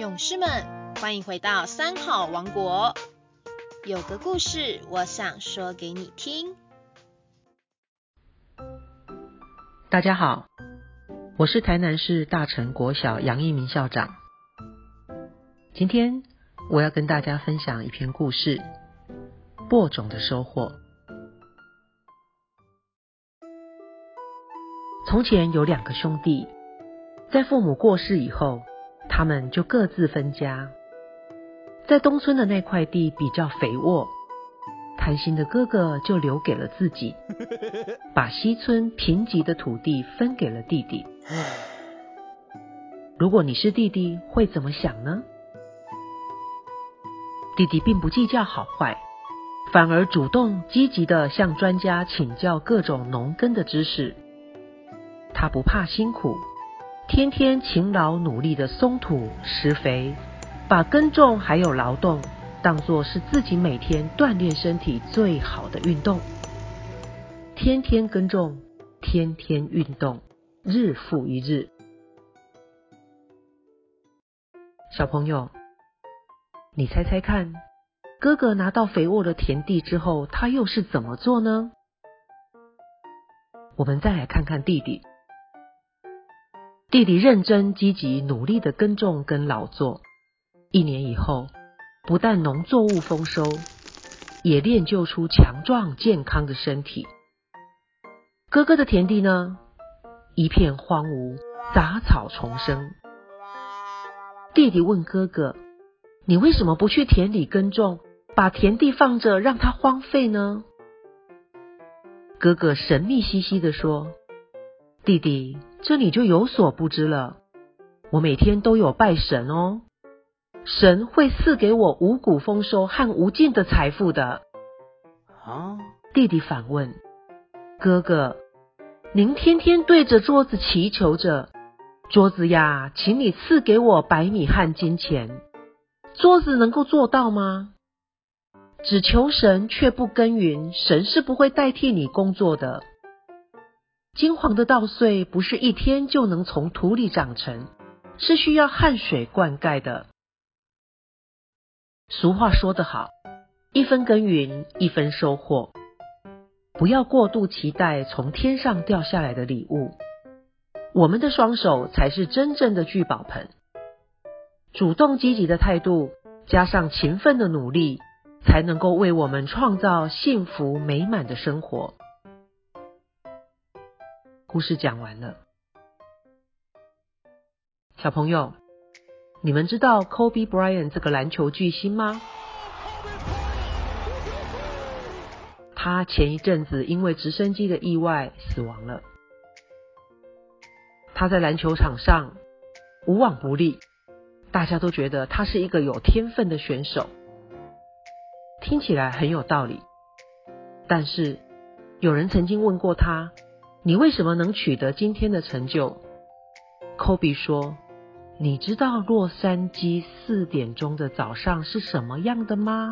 勇士们，欢迎回到三好王国。有个故事，我想说给你听。大家好，我是台南市大成国小杨一鸣校长。今天我要跟大家分享一篇故事《播种的收获》。从前有两个兄弟，在父母过世以后，他们就各自分家。在东村的那块地比较肥沃，贪心的哥哥就留给了自己，把西村贫瘠的土地分给了弟弟。如果你是弟弟，会怎么想呢？弟弟并不计较好坏，反而主动积极的向专家请教各种农耕的知识。他不怕辛苦，天天勤劳努力的松土施肥。把耕种还有劳动当做是自己每天锻炼身体最好的运动，天天耕种，天天运动，日复一日。小朋友，你猜猜看，哥哥拿到肥沃的田地之后，他又是怎么做呢？我们再来看看弟弟，弟弟认真积极努力的耕种跟劳作。一年以后，不但农作物丰收，也练就出强壮健康的身体。哥哥的田地呢，一片荒芜，杂草丛生。弟弟问哥哥：“你为什么不去田里耕种，把田地放着让它荒废呢？”哥哥神秘兮兮的说：“弟弟，这你就有所不知了。我每天都有拜神哦。”神会赐给我五谷丰收和无尽的财富的。啊！弟弟反问哥哥：“您天天对着桌子祈求着，桌子呀，请你赐给我白米和金钱。桌子能够做到吗？只求神却不耕耘，神是不会代替你工作的。金黄的稻穗不是一天就能从土里长成，是需要汗水灌溉的。”俗话说得好，一分耕耘一分收获。不要过度期待从天上掉下来的礼物，我们的双手才是真正的聚宝盆。主动积极的态度，加上勤奋的努力，才能够为我们创造幸福美满的生活。故事讲完了，小朋友。你们知道 Kobe Bryant 这个篮球巨星吗？他前一阵子因为直升机的意外死亡了。他在篮球场上无往不利，大家都觉得他是一个有天分的选手，听起来很有道理。但是有人曾经问过他：“你为什么能取得今天的成就？”Kobe 说。你知道洛杉矶四点钟的早上是什么样的吗？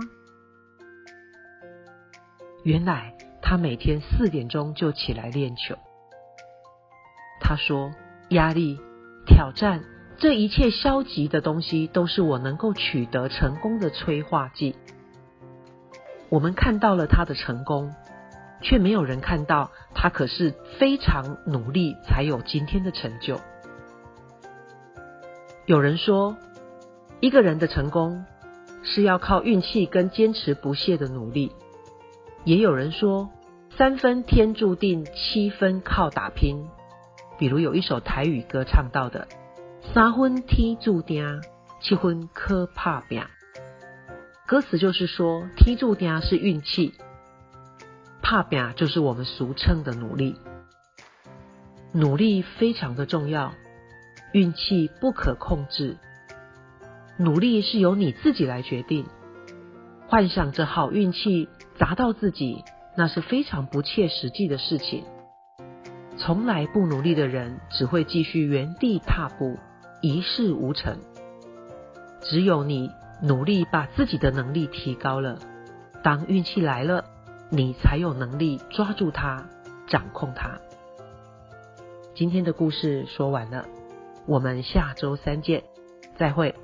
原来他每天四点钟就起来练球。他说：“压力、挑战，这一切消极的东西，都是我能够取得成功的催化剂。”我们看到了他的成功，却没有人看到他可是非常努力才有今天的成就。有人说，一个人的成功是要靠运气跟坚持不懈的努力；也有人说，三分天注定，七分靠打拼。比如有一首台语歌唱到的：“三分天注定，七分靠打拼。”歌词就是说，天注定是运气，怕拼就是我们俗称的努力。努力非常的重要。运气不可控制，努力是由你自己来决定。幻想着好运气砸到自己，那是非常不切实际的事情。从来不努力的人，只会继续原地踏步，一事无成。只有你努力把自己的能力提高了，当运气来了，你才有能力抓住它，掌控它。今天的故事说完了。我们下周三见，再会。